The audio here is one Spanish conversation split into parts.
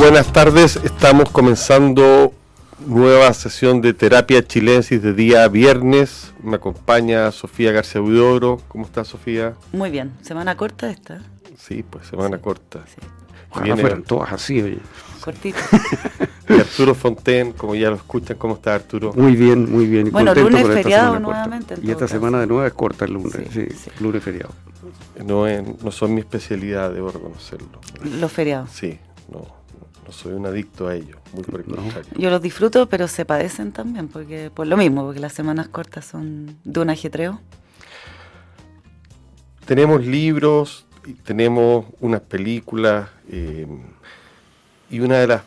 Buenas tardes, estamos comenzando nueva sesión de terapia chilensis de día viernes. Me acompaña Sofía García Huidobro. ¿Cómo está Sofía? Muy bien, semana corta esta. Sí, pues semana corta. Sí. Ojalá fueran todas así, oye. Cortito. Y Arturo Fonten, como ya lo escuchan, ¿cómo está Arturo? Muy bien, muy bien. Y bueno, contento lunes feriado nuevamente. en Y esta caso. semana de nuevo es corta el lunes, Sí, sí, sí. lunes feriado. No, es- no son mi especialidad, debo reconocerlo. Los feriados. Sí, no, no soy un adicto a ello, muy por el No. contrario. Yo los disfruto, pero se padecen también, porque por lo mismo, porque las semanas cortas son de un ajetreo. Tenemos libros, tenemos unas películas eh, y una de las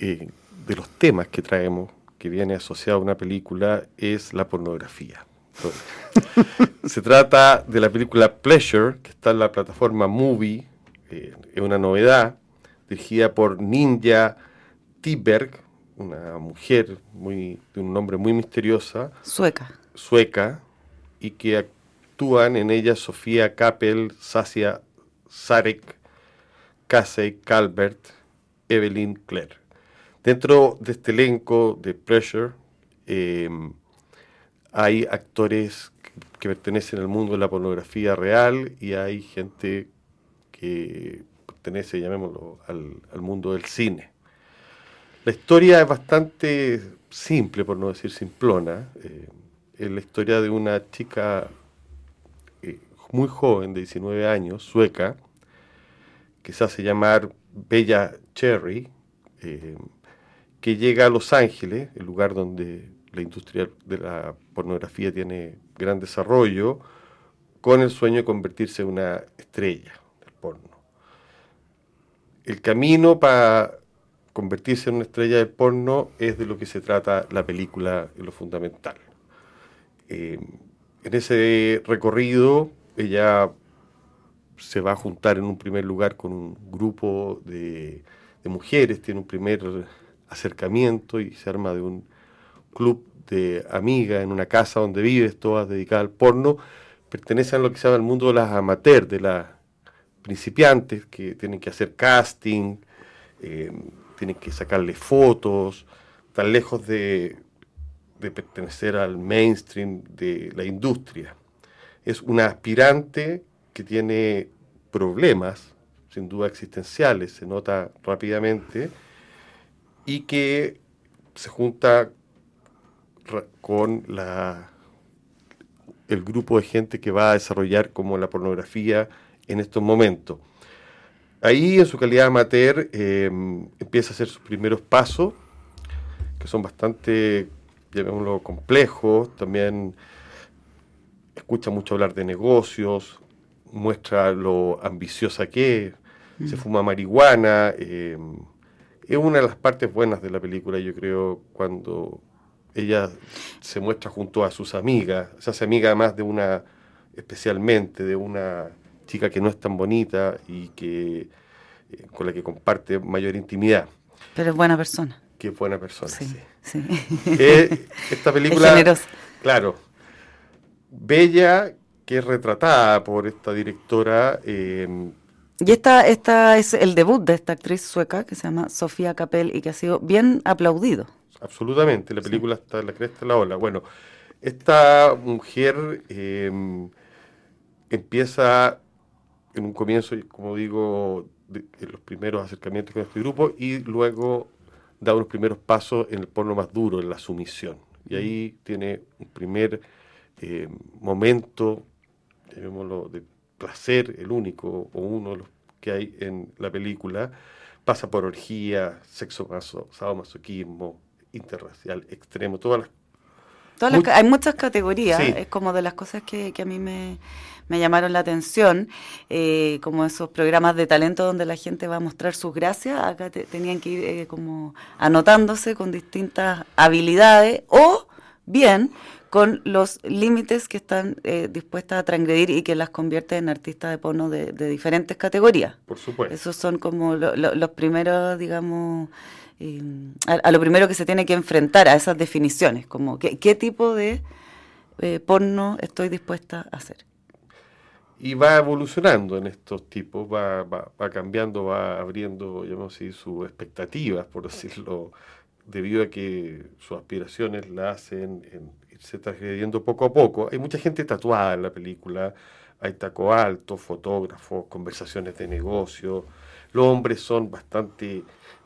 eh, de los temas que traemos que viene asociado a una película es la pornografía. Entonces, se trata de la película Pleasure que está en la plataforma Movie, eh, es una novedad dirigida por Ninja Tiberg, una mujer muy de un nombre muy misteriosa Sueca. sueca y que actúan en ella Sofía Kappel, Sasia Sarek, Casey Calvert, Evelyn Clare. Dentro de este elenco de Pressure eh, hay actores que, que pertenecen al mundo de la pornografía real y hay gente que pertenece, llamémoslo, al, mundo del cine. La historia es bastante simple, por no decir simplona. eh, es la historia de una chica eh, muy joven, de 19 años, sueca, que se hace llamar Bella Cherry, eh, que llega a Los Ángeles, el lugar donde la industria de la pornografía tiene gran desarrollo, con el sueño de convertirse en una estrella del porno. El camino para convertirse en una estrella del porno es de lo que se trata la película lo fundamental. Eh, en ese recorrido ella se va a juntar en un primer lugar con un grupo de, de mujeres, tiene un primer acercamiento y se arma de un club de amigas en una casa donde vives, todas dedicadas al porno, pertenecen a lo que se llama el mundo de las amateurs, de las principiantes que tienen que hacer casting, eh, tienen que sacarle fotos, tan lejos de, pertenecer al mainstream de la industria. Es una aspirante que tiene problemas, sin duda existenciales, se nota rápidamente, y que se junta con la, el grupo de gente que va a desarrollar como la pornografía en estos momentos. Ahí, en su calidad amateur, eh, empieza a hacer sus primeros pasos, que son bastante, llamémoslo, complejos. También escucha mucho hablar de negocios, muestra lo ambiciosa que es, se fuma marihuana. eh, es una de las partes buenas de la película, yo creo, cuando ella se muestra junto a sus amigas, se hace amiga además de una, especialmente de una chica que no es tan bonita y que eh, con la que comparte mayor intimidad, Pero es buena persona. que es buena persona. Sí, sí. sí. Eh, esta película, generosa. claro, bella, que es retratada por esta directora, eh, Y esta, esta es el debut de esta actriz sueca que se llama Sofía Capel y que ha sido bien aplaudido. absolutamente, la película está en la cresta de la ola. Bueno, esta mujer eh, empieza en un comienzo, como digo, de, los primeros acercamientos con este grupo y luego da unos primeros pasos en el porno más duro, en la sumisión. Y ahí tiene un primer eh, momento, llamémoslo, de placer, el único o uno de los que hay en la película. Pasa por orgía, sexo maso, sadomasoquismo, interracial, extremo, todas las Todas las hay muchas categorías, Sí. es como de las cosas que, que a mí me, me llamaron la atención, eh, como esos programas de talento donde la gente va a mostrar sus gracias, acá te- tenían que ir eh, como anotándose con distintas habilidades o bien con los límites que están eh, dispuestas a transgredir y que las convierte en artistas de porno de, de diferentes categorías. Por supuesto. Esos son como lo- lo- los primeros, digamos, eh, a, lo primero que se tiene que enfrentar a esas definiciones, como qué, tipo de eh, porno estoy dispuesta a hacer. y va evolucionando en estos tipos, va, va, cambiando, va abriendo, digamos así, sus expectativas, por decirlo, debido a que sus aspiraciones la hacen irse transgrediendo poco a poco. Hay mucha gente tatuada en la película, hay taco alto, fotógrafos, conversaciones de negocio. Los hombres son bastante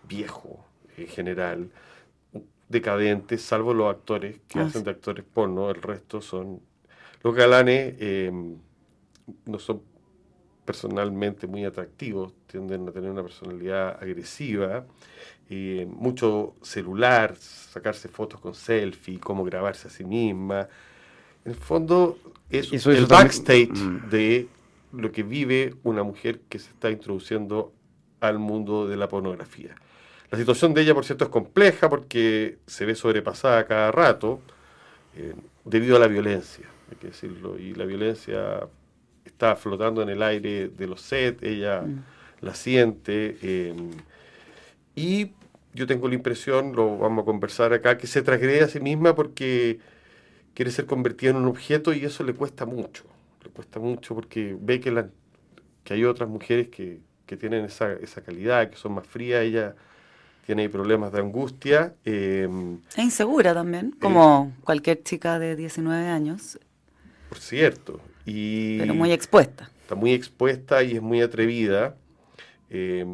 viejos en general, decadentes, salvo los actores que ah, hacen de actores porno, el resto son... Los galanes eh, no son personalmente muy atractivos, tienden a tener una personalidad agresiva, eh, mucho celular, sacarse fotos con selfie, cómo grabarse a sí misma. En el fondo es el backstage mm. de lo que vive una mujer que se está introduciendo al mundo de la pornografía. La situación de ella, por cierto, es compleja porque se ve sobrepasada cada rato eh, debido a la violencia, hay que decirlo, y la violencia está flotando en el aire de los sets, ella mm. la siente, em, y yo tengo la impresión, lo vamos a conversar acá, que se transgrede a sí misma porque quiere ser convertida en un objeto y eso le cuesta mucho. Le cuesta mucho porque ve que, la, que hay otras mujeres que, tienen esa, esa, calidad, que son más frías. Ella tiene problemas de angustia. Eh, es insegura también, como cualquier chica de 19 años. Por cierto. Y Pero muy expuesta. Está muy expuesta y es muy atrevida. Eh,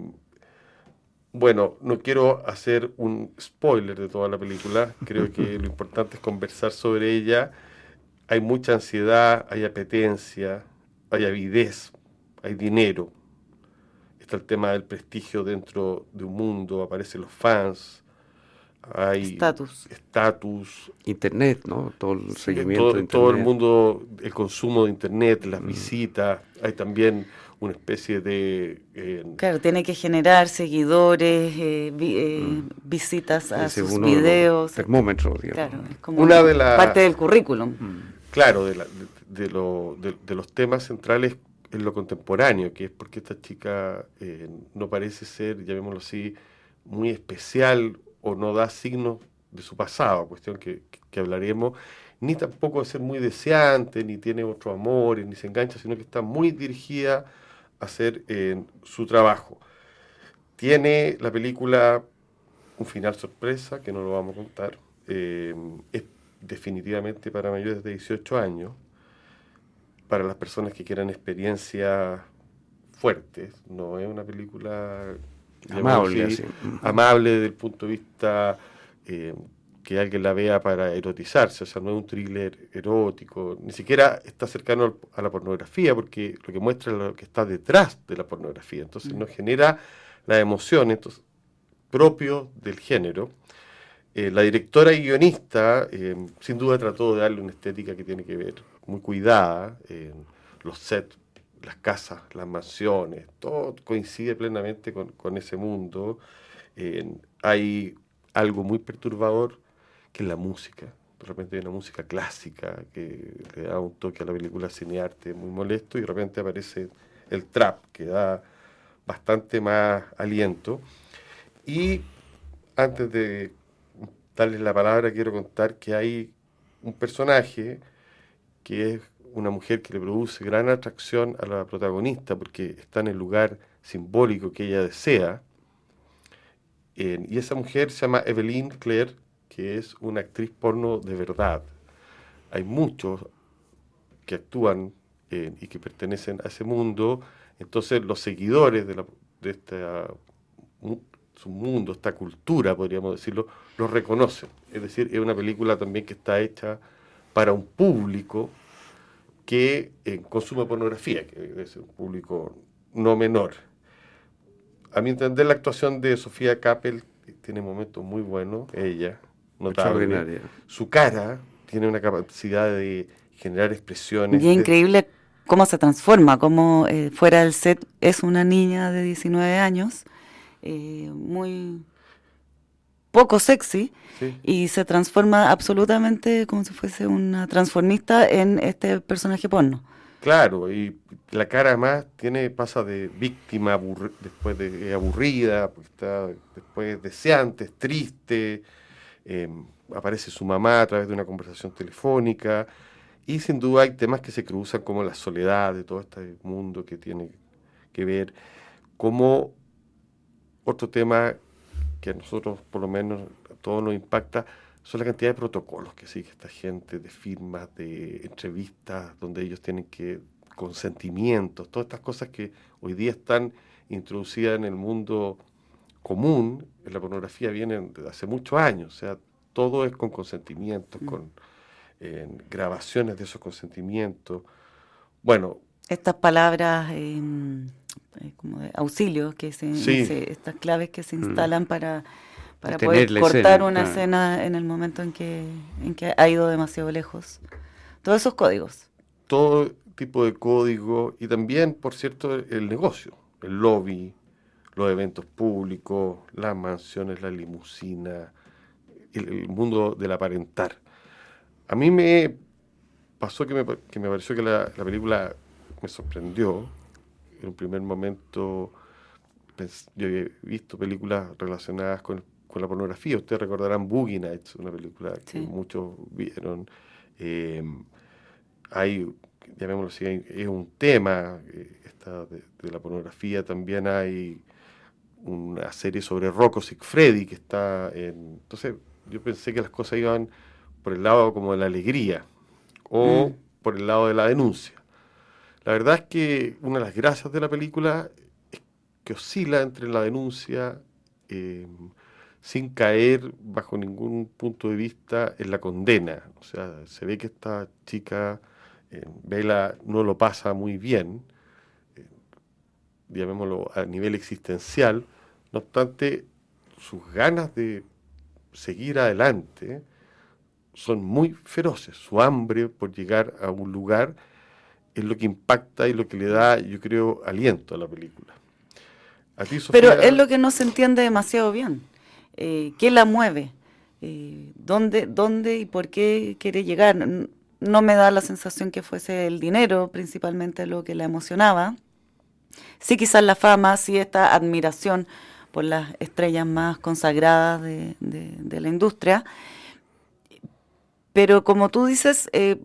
bueno, no quiero hacer un spoiler de toda la película, creo que lo importante es conversar sobre ella. Hay mucha ansiedad, hay apetencia, hay avidez, hay dinero. Está el tema del prestigio dentro de un mundo, aparecen los fans, hay estatus. estatus. Internet, ¿no? Todo el seguimiento todo, Todo el mundo, el consumo de Internet, las mm. visitas, hay también una especie de... Eh, claro, tiene que generar seguidores, eh, eh, mm. visitas a sus videos. Termómetro, Claro, es como una de parte del currículum. Mm. Claro, de, de, lo, de, los temas centrales en lo contemporáneo, que es porque esta chica no parece ser, llamémoslo así, muy especial o no da signos de su pasado, cuestión que, que hablaremos, ni tampoco de ser muy deseante, ni tiene otro amor, ni se engancha, sino que está muy dirigida hacer en su trabajo. Tiene la película un final sorpresa, que no lo vamos a contar. Eh, es definitivamente para mayores de 18 años, para las personas que quieran experiencias fuertes. No es una película amable, amable desde el punto de vista eh, que alguien la vea para erotizarse, o sea, no es un thriller erótico, ni siquiera está cercano a la pornografía, porque lo que muestra es lo que está detrás de la pornografía, entonces no genera la emoción entonces, propio del género. Eh, la directora y guionista eh, sin duda trató de darle una estética que tiene que ver muy cuidada, los sets, las casas, las mansiones, todo coincide plenamente con, con ese mundo. hay algo muy perturbador que es la música. De repente hay una música clásica que le da un toque a la película cinearte muy molesto y de repente aparece el trap que da bastante más aliento. Y antes de darles la palabra, quiero contar que hay un personaje que es una mujer que le produce gran atracción a la protagonista porque está en el lugar simbólico que ella desea. y esa mujer se llama Evelyn Claire que es una actriz porno de verdad. Hay muchos que actúan y que pertenecen a ese mundo, entonces los seguidores de, la, de este su mundo, esta cultura, podríamos decirlo, los reconocen. Es decir, es una película también que está hecha para un público que eh, consume pornografía, que es un público no menor. A mi entender, la actuación de Sofía Kappel tiene momentos muy buenos, ella, notable. Su cara tiene una capacidad de generar expresiones. Y es increíble cómo se transforma, cómo eh, fuera del set es una niña de 19 años, eh, muy poco sexy, y se transforma absolutamente como si fuese una transformista en este personaje porno. Claro, y la cara además tiene, pasa de víctima después de aburrida, pues está después deseante, triste, Em, aparece su mamá a través de una conversación telefónica Y sin duda hay temas que se cruzan como la soledad de todo este mundo que tiene que ver, como otro tema que a nosotros por lo menos a todos nos impacta, son la cantidad de protocolos que sigue esta gente, de firmas, de entrevistas, donde ellos tienen que, consentimientos, todas estas cosas que hoy día están introducidas en el mundo común, en la pornografía vienen desde hace muchos años, o sea, todo es con consentimientos, mm. con grabaciones de esos consentimientos. Bueno. Estas palabras em, eh, como de auxilio, que se, estas claves que se mm. instalan para, para poder cortar una escena en el momento en que, en que ha ido demasiado lejos. Todos esos códigos. Todo tipo de código y también, por cierto, el negocio, el lobby, los eventos públicos, las mansiones, la limusina, el, mundo del aparentar. A mí me pasó que me, que me pareció que la, película me sorprendió. En un primer momento yo he visto películas relacionadas con, la pornografía. Ustedes recordarán Boogie Nights, una película que muchos vieron. Eh, hay, llamémoslo así, es un tema eh, esta de, de, la pornografía. También hay una serie sobre Rocco Sigfredi que está en... Entonces yo pensé que las cosas iban por el lado como de la alegría o mm. por el lado de la denuncia. La verdad es que una de las gracias de la película es que oscila entre la denuncia eh, sin caer bajo ningún punto de vista en la condena. O sea, se ve que esta chica, eh, Vela, no lo pasa muy bien, eh, llamémoslo a nivel existencial, no obstante, sus ganas de seguir adelante son muy feroces. Su hambre por llegar a un lugar es lo que impacta y lo que le da, yo creo, aliento a la película. Pero es lo que no se entiende demasiado bien. Eh, ¿Qué la mueve? Eh, ¿dónde, ¿Dónde y por qué quiere llegar? No me da la sensación que fuese el dinero principalmente lo que la emocionaba. Sí, quizás la fama, sí esta admiración por las estrellas más consagradas de, la industria. Pero como tú dices, eh,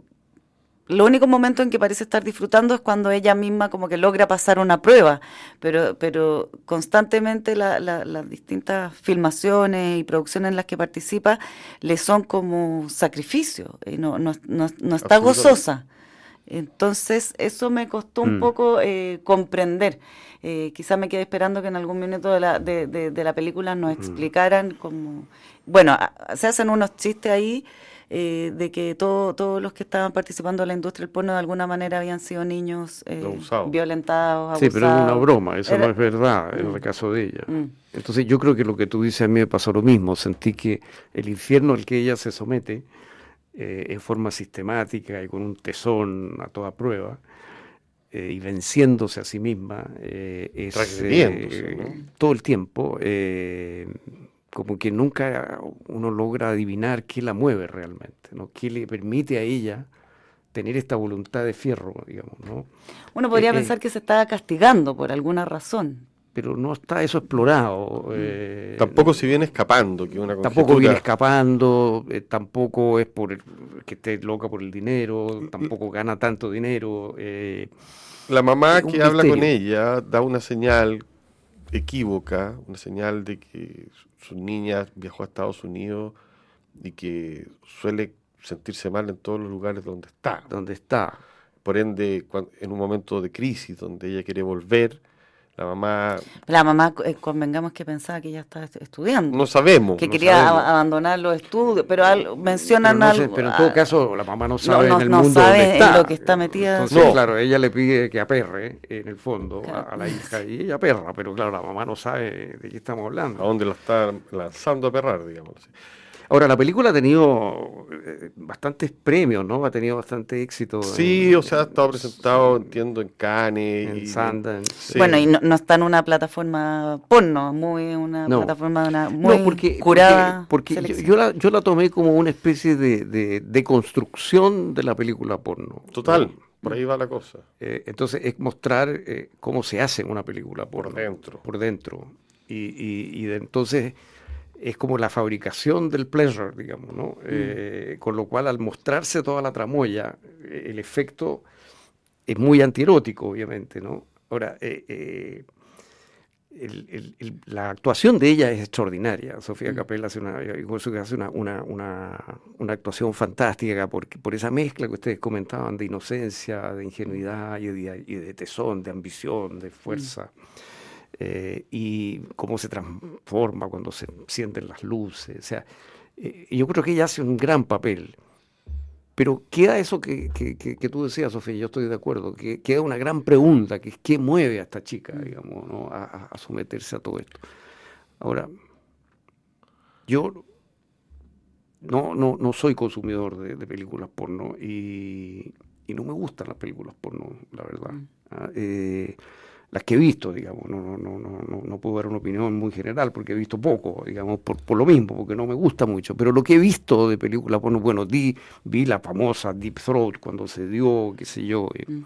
lo único momento en que parece estar disfrutando es cuando ella misma como que logra pasar una prueba, pero, pero constantemente las distintas filmaciones y producciones en las que participa le son como sacrificio, y no, no, no, está gozosa. Entonces eso me costó un mm. poco eh, comprender. Eh, quizás me quedé esperando que en algún minuto de la, de, de, la película nos explicaran como... Bueno, se hacen unos chistes ahí eh, de que todo, todos los que estaban participando en la industria del porno de alguna manera habían sido niños eh, violentados, abusados. Sí, pero es una broma, eso no es verdad en el mm. caso de ella. Mm. Entonces yo creo que lo que tú dices a mí me pasó lo mismo, sentí que el infierno al que ella se somete eh, en forma sistemática y con un tesón a toda prueba, eh, y venciéndose a sí misma, eh, es, todo el tiempo, como que nunca uno logra adivinar qué la mueve realmente, ¿no? qué le permite a ella tener esta voluntad de fierro, digamos. ¿no? Uno podría pensar que se estaba castigando por alguna razón, pero no está eso explorado. Mm. Eh, tampoco se viene escapando, que una Tampoco viene escapando, eh, tampoco es por que esté loca por el dinero, tampoco gana tanto dinero. Eh, la mamá que habla con ella da una señal equívoca, una señal de que su niña viajó a Estados Unidos y que suele sentirse mal en todos los lugares donde está. Donde está. Por ende, en un momento de crisis donde ella quiere volver, la mamá... La mamá, eh, convengamos que pensaba que ella estaba estudiando. No sabemos. Que quería abandonar los estudios, pero mencionan algo... pero en todo caso, la mamá no sabe en el mundo sabe está. En lo que está metida. Entonces, claro, ella le pide que aperre, en el fondo, a, la hija, y ella aperra, pero claro, la mamá no sabe de qué estamos hablando. A dónde la está lanzando a perrar, digamos. Ahora, la película ha tenido eh, bastantes premios, ¿no? Ha tenido bastante éxito. Sí, o sea, ha estado presentado, entiendo, en Cannes. En Sundance. Bueno, y no, está en una plataforma porno, muy una plataforma una, muy curada. Porque, yo, la, yo la tomé como una especie de, de, construcción de la película porno. Total. Por ahí va la cosa. Eh, entonces es mostrar eh, cómo se hace una película porno. Por dentro. Por dentro. Y, y, y de, entonces es como la fabricación del pleasure, digamos, ¿no? Mm. Eh, con lo cual, al mostrarse toda la tramoya, el efecto es muy antierótico, obviamente, ¿no? Ahora, eh, la actuación de ella es extraordinaria. Sofía mm. Capella hace una, hace una, una, actuación fantástica por, por esa mezcla que ustedes comentaban de inocencia, de ingenuidad y de, tesón, de ambición, de fuerza. Mm. Eh, y cómo se transforma cuando se sienten las luces. O sea, eh, yo creo que ella hace un gran papel. Pero queda eso que, tú decías, Sofía, yo estoy de acuerdo, que queda una gran pregunta, que es qué mueve a esta chica, mm. digamos, a, someterse a todo esto. Ahora, yo no, no, no soy consumidor de, películas porno y, y, no me gustan las películas porno, la verdad. Mm. Ah, eh, las que he visto, digamos, no, no, no, no, no puedo dar una opinión muy general porque he visto poco, digamos, por, por lo mismo, porque no me gusta mucho, pero lo que he visto de películas, bueno, bueno di, vi la famosa Deep Throat cuando se dio, qué sé yo, eh, mm.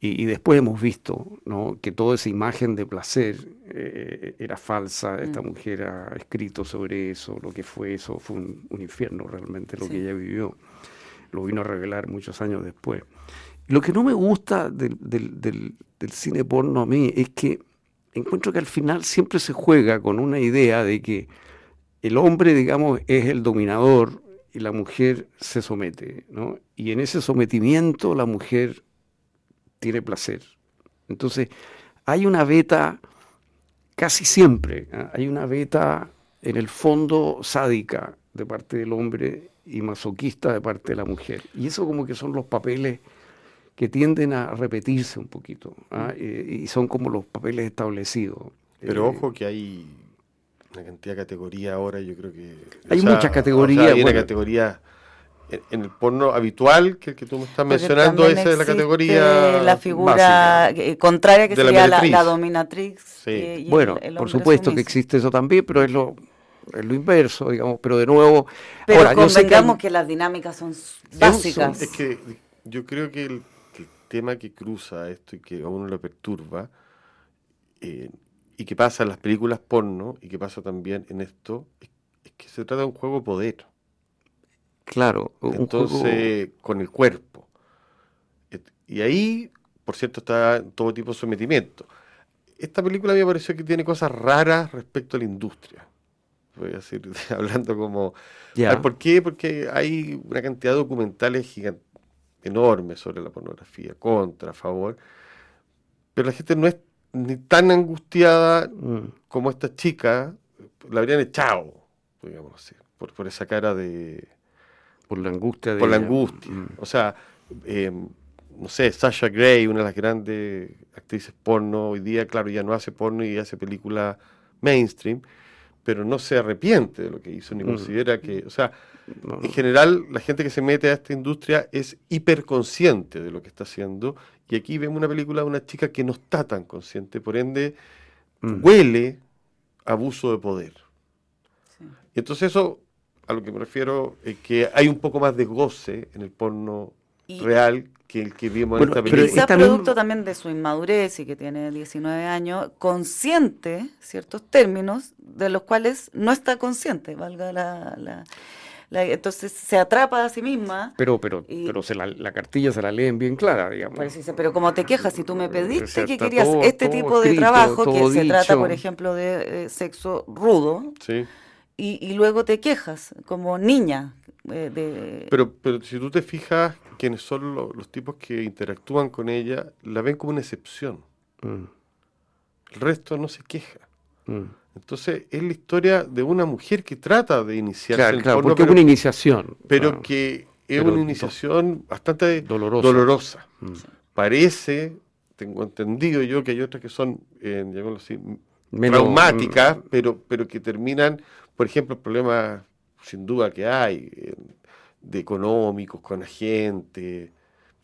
y, después hemos visto ¿no? que toda esa imagen de placer eh, era falsa, esta mm. mujer ha escrito sobre eso, lo que fue eso, fue un, infierno realmente lo que ella vivió, lo vino a revelar muchos años después. Lo que no me gusta del, del, cine porno a mí es que encuentro que al final siempre se juega con una idea de que el hombre, digamos, es el dominador y la mujer se somete, ¿no? Y en ese sometimiento la mujer tiene placer. Entonces, hay una beta, casi siempre, ¿ah? hay una beta en el fondo sádica de parte del hombre y masoquista de parte de la mujer. Y eso como que son los papeles que tienden a repetirse un poquito ¿ah? y son como los papeles establecidos. Pero eh, ojo que hay una cantidad de categorías ahora, yo creo que... Hay muchas categorías. hay una categoría en el porno habitual que, que tú me estás mencionando, esa es la categoría. La figura eh, contraria que sería la, dominatrix. bueno, por supuesto que existe eso también, pero es lo, es lo inverso, digamos, pero de nuevo... Pero convengamos que, las dinámicas son básicas. Es que yo creo que el tema que cruza esto y que a uno lo perturba, eh, y que pasa en las películas porno, y que pasa también en esto, es, que se trata de un juego de poder. Claro, entonces con el cuerpo. Y ahí, por cierto, está todo tipo de sometimiento. Esta película a mí me pareció que tiene cosas raras respecto a la industria. Voy a decir, hablando como... ¿Por qué? Porque hay una cantidad de documentales gigantes enorme sobre la pornografía, contra, a favor, pero la gente no es ni tan angustiada mm. como esta chica, la habrían echado, digamos así, por, por esa cara de... Por la angustia de Por la angustia. Mm. O sea, em, no sé, Sasha Gray, una de las grandes actrices porno hoy día, claro, ya no hace porno y hace película mainstream, pero no se arrepiente de lo que hizo, ni mm. considera que, o sea, en general la gente que se mete a esta industria es hiperconsciente de lo que está haciendo, y aquí vemos una película de una chica que no está tan consciente, por ende mm. huele abuso de poder. Y entonces eso, a lo que me refiero, es que hay un poco más de goce en el porno real que el que vimos en esta película. Quizás producto también de su inmadurez y que tiene 19 años, consciente ciertos términos de los cuales no está consciente, valga la, entonces se atrapa a sí misma. Pero, pero, pero se la, cartilla se la leen bien clara, digamos. Pues pero como te quejas, si tú me pediste que querías este tipo de trabajo, que se trata, por ejemplo, de, sexo rudo, y, y, luego te quejas como niña. Eh, de... pero, pero si tú te fijas, quienes son los tipos que interactúan con ella, la ven como una excepción. Mm. El resto no se queja. Mm. Entonces es la historia de una mujer que trata de iniciarse claro, claro, porque es una iniciación. Pero que es una iniciación bastante dolorosa. Mm. Parece, tengo entendido yo, que hay otras que son, eh, así, traumáticas, pero, pero que terminan, por ejemplo, el problema sin duda que hay. Eh, de económicos, con agentes,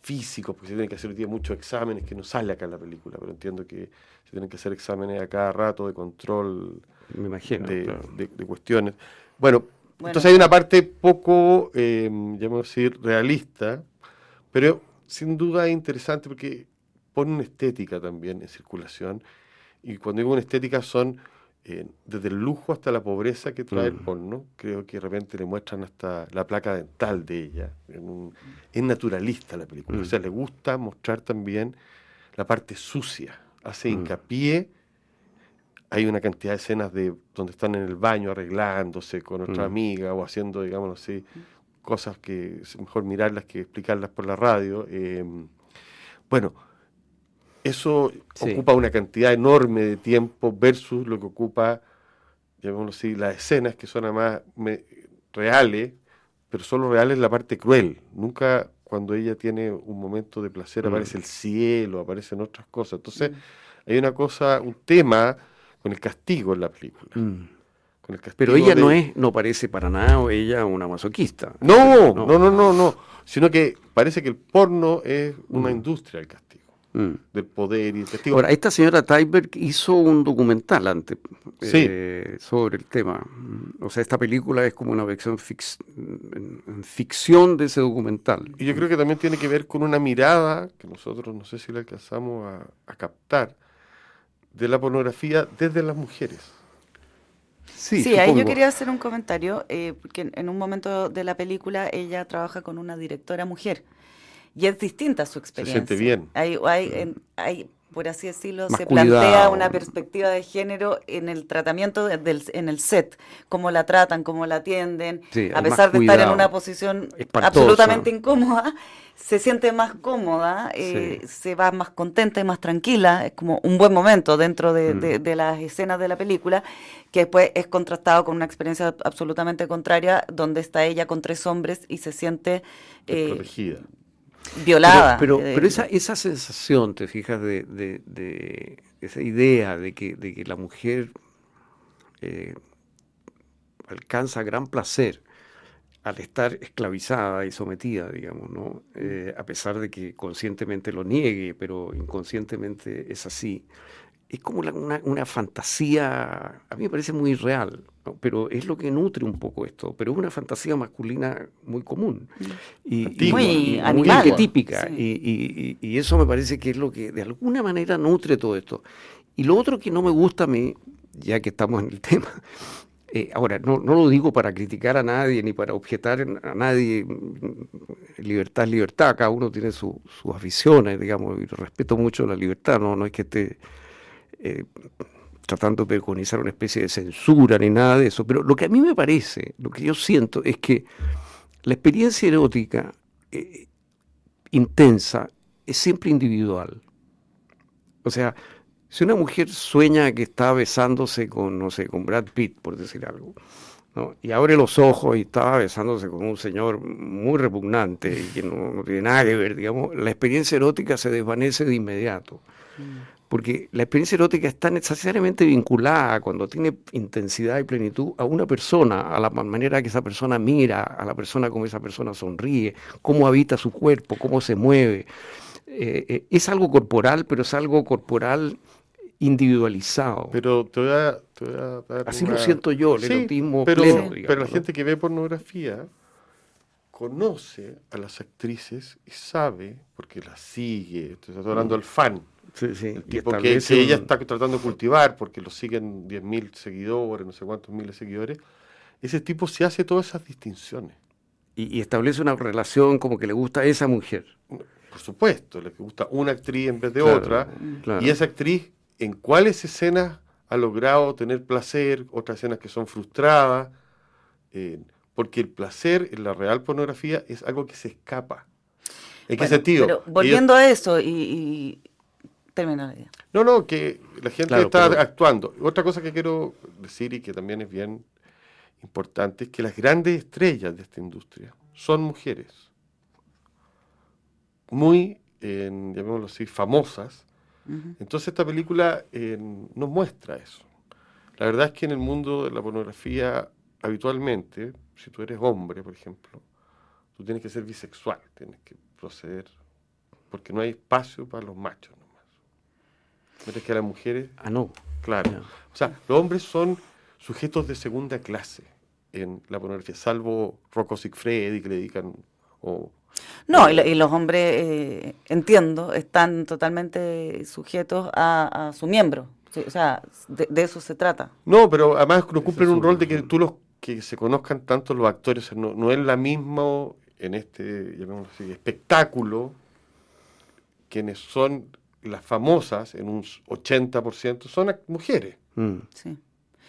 físicos, porque se tienen que hacer hoy día muchos exámenes que no sale acá en la película, pero entiendo que se tienen que hacer exámenes a cada rato de control Me imagino, de, cuestiones. Bueno, entonces hay una parte poco, eh, a decir, realista, pero sin duda interesante porque pone una estética también en circulación, y cuando digo una estética son desde el lujo hasta la pobreza que trae el mm. porno, creo que de repente le muestran hasta la placa dental de ella. es naturalista la película, o sea, mm. le gusta mostrar también la parte sucia, hace mm. hincapié. Hay una cantidad de escenas de donde están en el baño arreglándose con otra amiga o haciendo, digamos así, cosas que es mejor mirarlas que explicarlas por la radio. Eh, bueno, eso ocupa una cantidad enorme de tiempo versus lo que ocupa, llamémoslo así, las escenas que son además reales, pero solo reales la parte cruel. Nunca cuando ella tiene un momento de placer mm. aparece el cielo, aparecen otras cosas. Entonces, mm. hay una cosa, un tema con el castigo en la película. Mm. pero ella no es, no parece para nada ella una masoquista. No, no, no, no, no, no, sino que parece que el porno es una industria del castigo. Mm. del poder y testigo. Ahora, esta señora Tyberg hizo un documental antes eh, sobre el tema. Mm, o sea, esta película es como una versión ficción de ese documental. Y yo creo que también tiene que ver con una mirada que nosotros no sé si la alcanzamos a, captar de la pornografía desde las mujeres. Sí, sí ahí yo quería hacer un comentario, eh, porque en un momento de la película ella trabaja con una directora mujer y es distinta su experiencia. Se siente bien. Hay, hay, hay por así decirlo, se plantea una perspectiva de género en el tratamiento del, en el set, cómo la tratan, cómo la atienden, a pesar de estar en una posición absolutamente incómoda, se siente más cómoda, eh, se va más contenta y más tranquila, es como un buen momento dentro de, mm. de, las escenas de la película, que después es contrastado con una experiencia absolutamente contraria, donde está ella con tres hombres y se siente... Eh, violada. Pero, pero, esa, esa sensación, te fijas, de, de, esa idea de que, de que la mujer eh, alcanza gran placer al estar esclavizada y sometida, digamos, ¿no? Eh, a pesar de que conscientemente lo niegue, pero inconscientemente es así es como una, una, fantasía, a mí me parece muy real, pero es lo que nutre un poco esto, pero es una fantasía masculina muy común. Y, muy, muy típica, y, y, eso me parece que es lo que de alguna manera nutre todo esto. Y lo otro que no me gusta a mí, ya que estamos en el tema, eh, ahora, no, no, lo digo para criticar a nadie ni para objetar a nadie, libertad es libertad, cada uno tiene sus aficiones, digamos, y respeto mucho la libertad, no, no es que esté eh, tratando de preconizar una especie de censura ni nada de eso, pero lo que a mí me parece, lo que yo siento es que la experiencia erótica eh, intensa es siempre individual. O sea, si una mujer sueña que está besándose con, no sé, con Brad Pitt, por decir algo, y abre los ojos y está besándose con un señor muy repugnante y que no, tiene nada que ver, digamos, la experiencia erótica se desvanece de inmediato. Mm porque la experiencia erótica está necesariamente vinculada cuando tiene intensidad y plenitud a una persona, a la manera que esa persona mira, a la persona como esa persona sonríe, cómo habita su cuerpo, cómo se mueve. Eh, eh, es algo corporal, pero es algo corporal individualizado. Pero te voy a, dar Así lo siento yo, el erotismo pero, pleno, Pero la gente que ve pornografía conoce a las actrices y sabe, porque las sigue, estoy hablando del fan, el tipo que, ella está tratando de cultivar porque lo siguen 10.000 seguidores, no sé cuántos miles de seguidores, ese tipo se hace todas esas distinciones. Y, establece una relación como que le gusta a esa mujer. Por supuesto, le gusta una actriz en vez de otra. Y esa actriz, ¿en cuáles escenas ha logrado tener placer? Otras escenas que son frustradas. Eh, porque el placer en la real pornografía es algo que se escapa. ¿En qué sentido? Pero volviendo a eso, y, no, no, que la gente está actuando. Otra cosa que quiero decir y que también es bien importante es que las grandes estrellas de esta industria son mujeres. Muy, llamémoslo así, famosas. Entonces esta película nos muestra eso. La verdad es que en el mundo de la pornografía, habitualmente, si tú eres hombre, por ejemplo, tú tienes que ser bisexual, tienes que proceder, porque no hay espacio para los machos. Mientras que las mujeres. Ah, no. Claro. O sea, los hombres son sujetos de segunda clase en la pornografía, salvo Rocco Sigfredi que le dedican. O, no, y, los hombres, eh, entiendo, están totalmente sujetos a, su miembro. o sea, de, eso se trata. No, pero además no cumplen un rol de que tú los que se conozcan tanto los actores, no, no es la misma en este así, espectáculo quienes son las famosas en un 80% son mujeres. Mm. Sí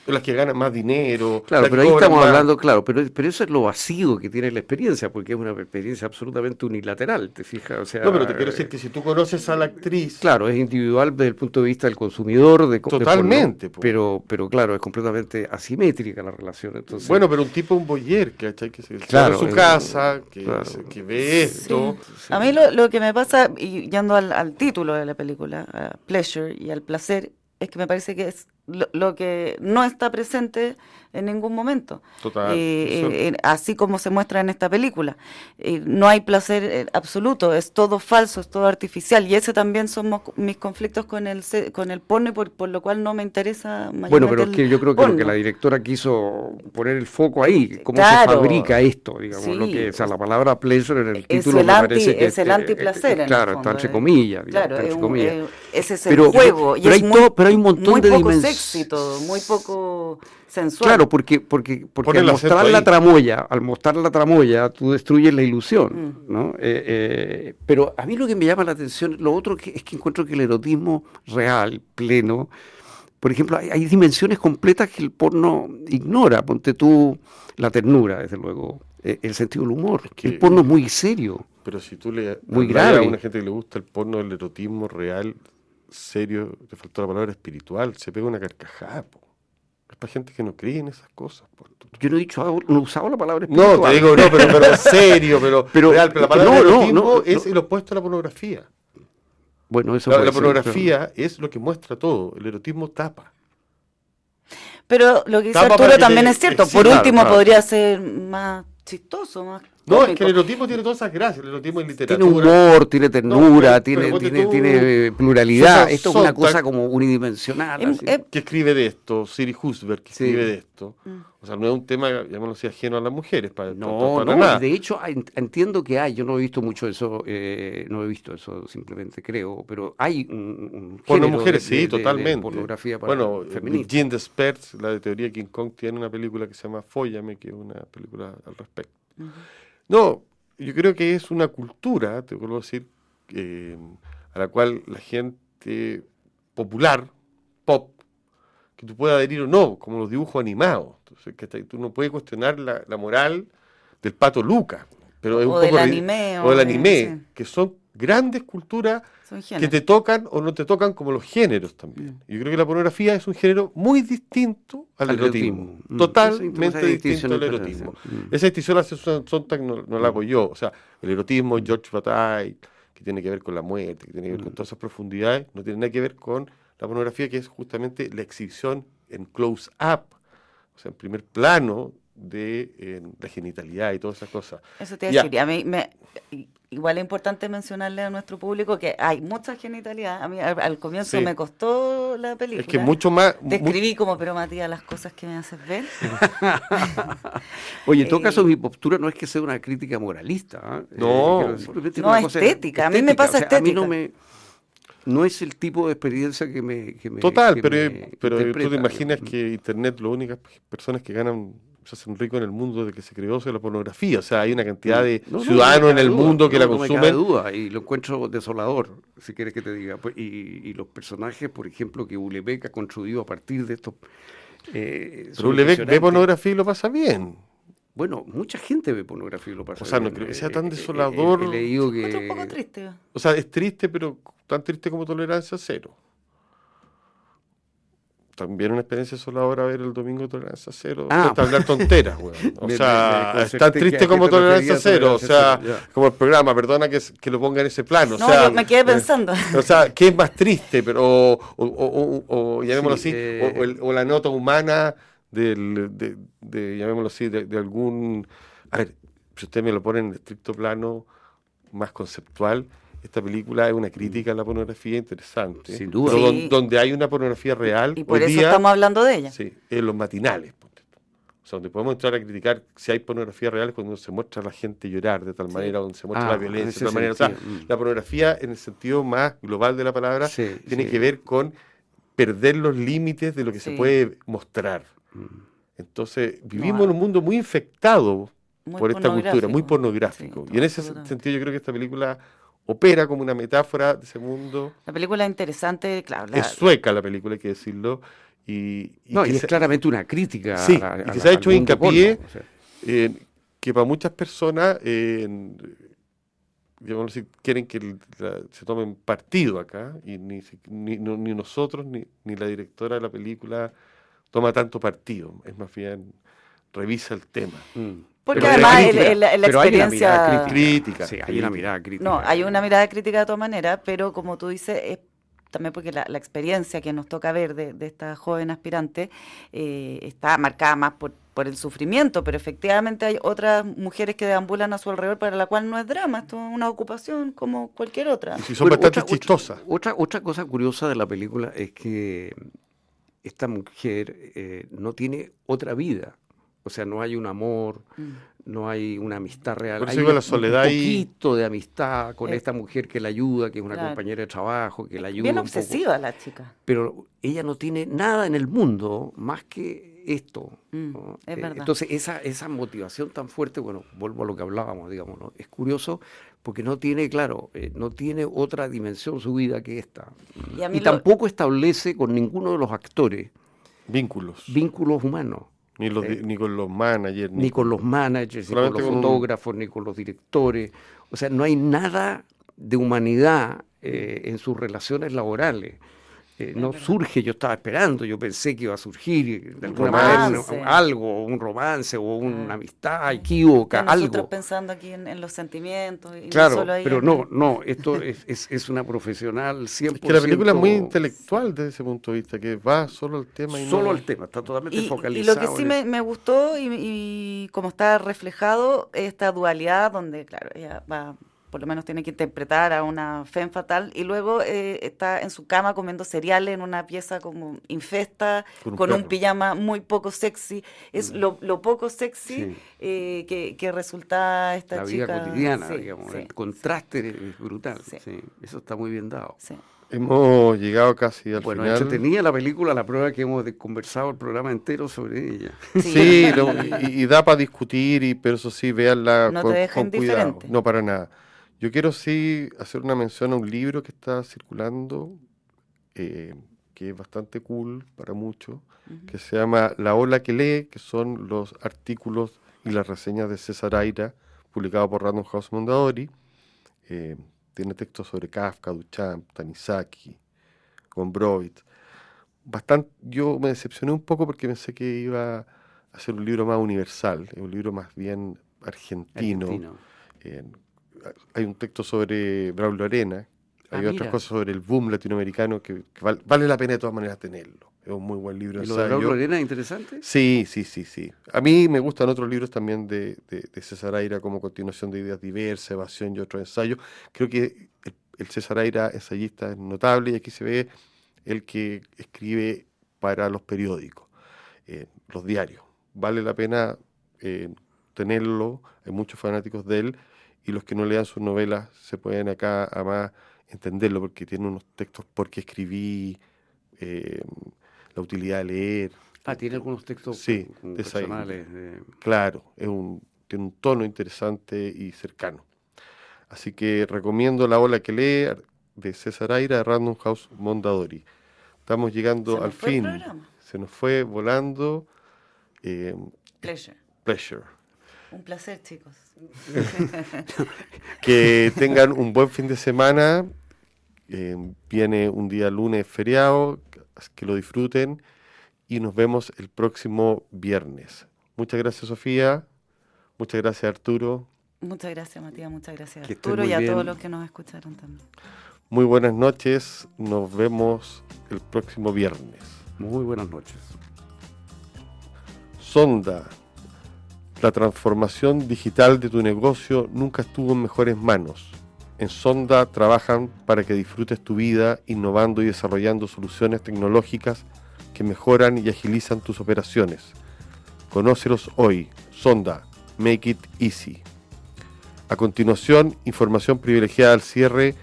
las que ganan más dinero. Claro, pero ahí estamos hablando, claro, pero, pero eso es lo vacío que tiene la experiencia, porque es una experiencia absolutamente unilateral, ¿te fijas? O sea, no, pero te quiero decir que si tú conoces a la actriz... Claro, es individual desde el punto de vista del consumidor. De, Totalmente. pero, pero claro, es completamente asimétrica la relación. Entonces, bueno, pero un tipo, un boyer, que se claro, en su casa, que, que, ve esto. A mí lo, lo, que me pasa, y yendo al, al título de la película, Pleasure y al placer, es que me parece que es lo, que no está presente en ningún momento. Total. Eh, eh, así como se muestra en esta película. Eh, no hay placer absoluto, es todo falso, es todo artificial. Y ese también son mis conflictos con el con el porno, por, por lo cual no me interesa Bueno, pero es que yo creo que lo que la directora quiso poner el foco ahí, cómo se fabrica esto, digamos, lo que, o sea, la palabra pleasure en el título me parece que es el antiplacer. claro, está entre comillas. claro, ese es el juego. Pero, hay, pero hay un montón de dimensiones todo, muy poco sensual. Claro, porque, porque, porque al mostrar la tramoya, al mostrar la tramoya, tú destruyes la ilusión, mm. ¿no? Eh, eh, pero a mí lo que me llama la atención, lo otro que, es que encuentro que el erotismo real, pleno, por ejemplo, hay, dimensiones completas que el porno ignora. Ponte tú la ternura, desde luego, eh, el sentido del humor. que, el porno es muy serio. Pero si tú le muy grave. a una gente que le gusta el porno, el erotismo real, serio, te faltó la palabra espiritual, se pega una carcajada, Es para gente que no cree en esas cosas. Yo no he dicho, no he usado la palabra espiritual. No, te digo, no, pero, pero serio, pero, pero, real, pero la palabra erotismo es el opuesto a la pornografía. Bueno, eso La, la pornografía es lo que muestra todo, el erotismo tapa. Pero lo que dice Arturo también es cierto. Por último, podría ser más chistoso, más no, es que el erotismo tiene todas esas gracias, el erotismo es literatura. Tiene humor, tiene ternura, tiene, tiene, tiene, pluralidad. Esto es una cosa como unidimensional. Em, em, que escribe de esto, Siri Husberg, que escribe de esto. Mm. O sea, no es un tema, llamémoslo así, ajeno a las mujeres. Para, no, no, de hecho entiendo que hay, yo no he visto mucho eso, eh, no he visto eso, simplemente creo, pero hay un, un las mujeres, sí, totalmente. pornografía para bueno, Jean Desperts, la de teoría King Kong, tiene una película que se llama Fóllame, que es una película al respecto. No, yo creo que es una cultura, te vuelvo a decir, eh, a la cual la gente popular, pop, que tú puedas adherir o no, como los dibujos animados. Entonces, que tú no puedes cuestionar la, moral del pato Luca. Pero o, es un del anime, o, del anime. que son grandes culturas que te tocan o no te tocan como los géneros también. Mm. Yo creo que la pornografía es un género muy distinto al, erotismo. Mm. Totalmente distinto al erotismo. Mm. Esa distinción la hace Sontag, no, no, la hago yo. O sea, el erotismo, George Bataille, que tiene que ver con la muerte, que tiene que ver con todas esas profundidades, no tiene nada que ver con la pornografía, que es justamente la exhibición en close-up, o sea, en primer plano de la genitalidad y todas esas cosas. Eso te iba a decir, a mí me, igual es importante mencionarle a nuestro público que hay mucha genitalidad. A mí al, comienzo me costó la película. Es que mucho más... Describí como, pero Matías, las cosas que me haces ver. Oye, en todo caso, mi postura no es que sea una crítica moralista. ¿ah? Eh, no, no estética. A mí me pasa estética. A mí no me... No es el tipo de experiencia que me... Que me Total, pero, pero tú te imaginas que Internet, las únicas personas que ganan se hacen ricos en el mundo de que se creó la pornografía. O sea, hay una cantidad de ciudadanos en el mundo que la consumen. duda, y lo encuentro desolador, si quieres que te diga. Pues, y, los personajes, por ejemplo, que Ulebeck ha construido a partir de esto. Eh, Pero Ulebeck ve pornografía y lo pasa bien. Bueno, mucha gente ve pornografía y lo pasa bien. O sea, no creo que sea tan eh, eh, desolador. Que... Es un poco triste. O sea, es triste, pero tan triste como tolerancia cero también una experiencia ahora ver el domingo Tolerancia Cero. Ah, hablar tonteras, güey. O sea, es tan triste como Tolerancia Cero. O sea, como el programa, perdona que, que lo ponga en ese plano. No, o sea, yo me quedé pensando. o sea, ¿qué es más triste? Pero, o, o, o, llamémoslo así, eh, o, la nota humana del, de, de llamémoslo así, de, de, algún. A ver, si usted me lo pone en estricto plano más conceptual, esta película es una crítica a la pornografía interesante. Sin duda. donde hay una pornografía real. Y por eso estamos hablando de ella. Sí, en los matinales. O sea, donde podemos entrar a criticar si hay pornografía real cuando se muestra a la gente llorar de tal manera, donde se muestra la ah, violencia de tal manera. O sea, mm. la pornografía en el sentido más global de la palabra tiene que ver con perder los límites de lo que se puede mostrar. Mm. Entonces, vivimos en un mundo muy infectado por esta cultura, muy pornográfico. y en ese sentido yo creo que esta película opera como una metáfora de ese mundo. La película es interesante, claro. Es sueca la película, hay que decirlo. Y, no, y es claramente una crítica. Sí, y que se ha hecho hincapié en que para muchas personas, digamos, quieren que se tomen partido acá, y ni, ni, ni nosotros, ni, ni la directora de la película toma tanto partido. Es más bien, revisa el tema. Mm. Porque además la, experiencia... Hay crítica. Sí, hay una mirada crítica. No, hay una mirada crítica de todas maneras, pero como tú dices, es también porque la, experiencia que nos toca ver de, esta joven aspirante eh, está marcada más por, por el sufrimiento, pero efectivamente hay otras mujeres que deambulan a su alrededor para la cual no es drama, esto es una ocupación como cualquier otra. Y son bastante chistosas. Otra, otra cosa curiosa de la película es que esta mujer eh, no tiene otra vida. O sea, no hay un amor, mm. no hay una amistad real. hay un, la soledad un poquito de amistad con esta mujer que la ayuda, que es una compañera de trabajo, que la ayuda. Bien obsesiva la chica. Pero ella no tiene nada en el mundo más que esto. Mm, es eh, verdad. Entonces, esa, esa motivación tan fuerte, bueno, vuelvo a lo que hablábamos, digamos, ¿no? Es curioso porque no tiene, claro, eh, no tiene otra dimensión su vida que esta. Y, tampoco establece con ninguno de los actores vínculos. Vínculos humanos. Ni, eh, ni con los managers. Ni, con los managers, ni con los fotógrafos, ni con los directores. O sea, no hay nada de humanidad eh, en sus relaciones laborales. Eh, no surge, yo estaba esperando, yo pensé que iba a surgir de alguna manera algo, un romance o una amistad equívoca, algo. Nosotros pensando aquí en, los sentimientos. Y claro, pero no, no, esto es, es, una profesional 100%. Es que la película es muy intelectual desde ese punto de vista, que va solo al tema. Y solo al tema, está totalmente focalizado. Y lo que sí me, me, gustó y, y como está reflejado, esta dualidad donde, claro, ella va por lo menos tiene que interpretar a una femme fatal, y luego eh, está en su cama comiendo cereales en una pieza como infesta, con un, pijama muy poco sexy. Es mm. lo, poco sexy eh, que, resulta esta chica. La vida cotidiana, digamos, el contraste es brutal. eso está muy bien dado. Hemos llegado casi al bueno, final. Bueno, tenía la película, la prueba que hemos conversado el programa entero sobre ella. Sí, y, da para discutir, y, pero eso sí, véanla con cuidado. No, para nada. Yo quiero sí hacer una mención a un libro que está circulando, eh, que es bastante cool para muchos, que se llama La ola que lee, que son los artículos y las reseñas de César Aira, publicado por Random House Mondadori. Eh, tiene textos sobre Kafka, Duchamp, Tanizaki, Gombrowicz. Bastante, yo me decepcioné un poco porque pensé que iba a ser un libro más universal, un libro más bien argentino. argentino. Eh, hay un texto sobre Braulio Arena, hay ah, otras cosas sobre el boom latinoamericano que, vale, la pena de todas maneras tenerlo. Es un muy buen libro. ¿Y lo de Braulio Arena es interesante? Sí, sí, sí, sí. A mí me gustan otros libros también de, de, César Aira como continuación de ideas diversas, evasión y otros ensayos. Creo que el, César Aira ensayista es notable y aquí se ve el que escribe para los periódicos, eh, los diarios. Vale la pena eh, tenerlo, hay muchos fanáticos de él y los que no lean sus novelas se pueden acá además entenderlo porque tiene unos textos porque escribí, eh, la utilidad de leer. Ah, tiene algunos textos sí, personales. Claro, es un, tiene un tono interesante y cercano. Así que recomiendo La ola que lee de César Aira de Random House Mondadori. Estamos llegando al fin. Se nos fue volando. Eh, pleasure. Pleasure. Un placer, chicos. que tengan un buen fin de semana. Eh, viene un día lunes feriado, que lo disfruten y nos vemos el próximo viernes. Muchas gracias Sofía, muchas gracias Arturo. Muchas gracias Matías, muchas gracias Arturo y a todos los que nos escucharon también. Muy buenas noches, nos vemos el próximo viernes. Muy buenas noches. Sonda la transformación digital de tu negocio nunca estuvo en mejores manos. En Sonda trabajan para que disfrutes tu vida innovando y desarrollando soluciones tecnológicas que mejoran y agilizan tus operaciones. Conócelos hoy. Sonda. Make it easy. A continuación, información privilegiada al cierre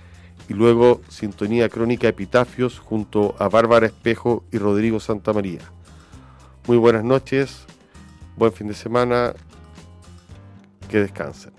y luego Sintonía Crónica Epitafios junto a Bárbara Espejo y Rodrigo Santamaría. Muy buenas noches, buen fin de semana, que descansen.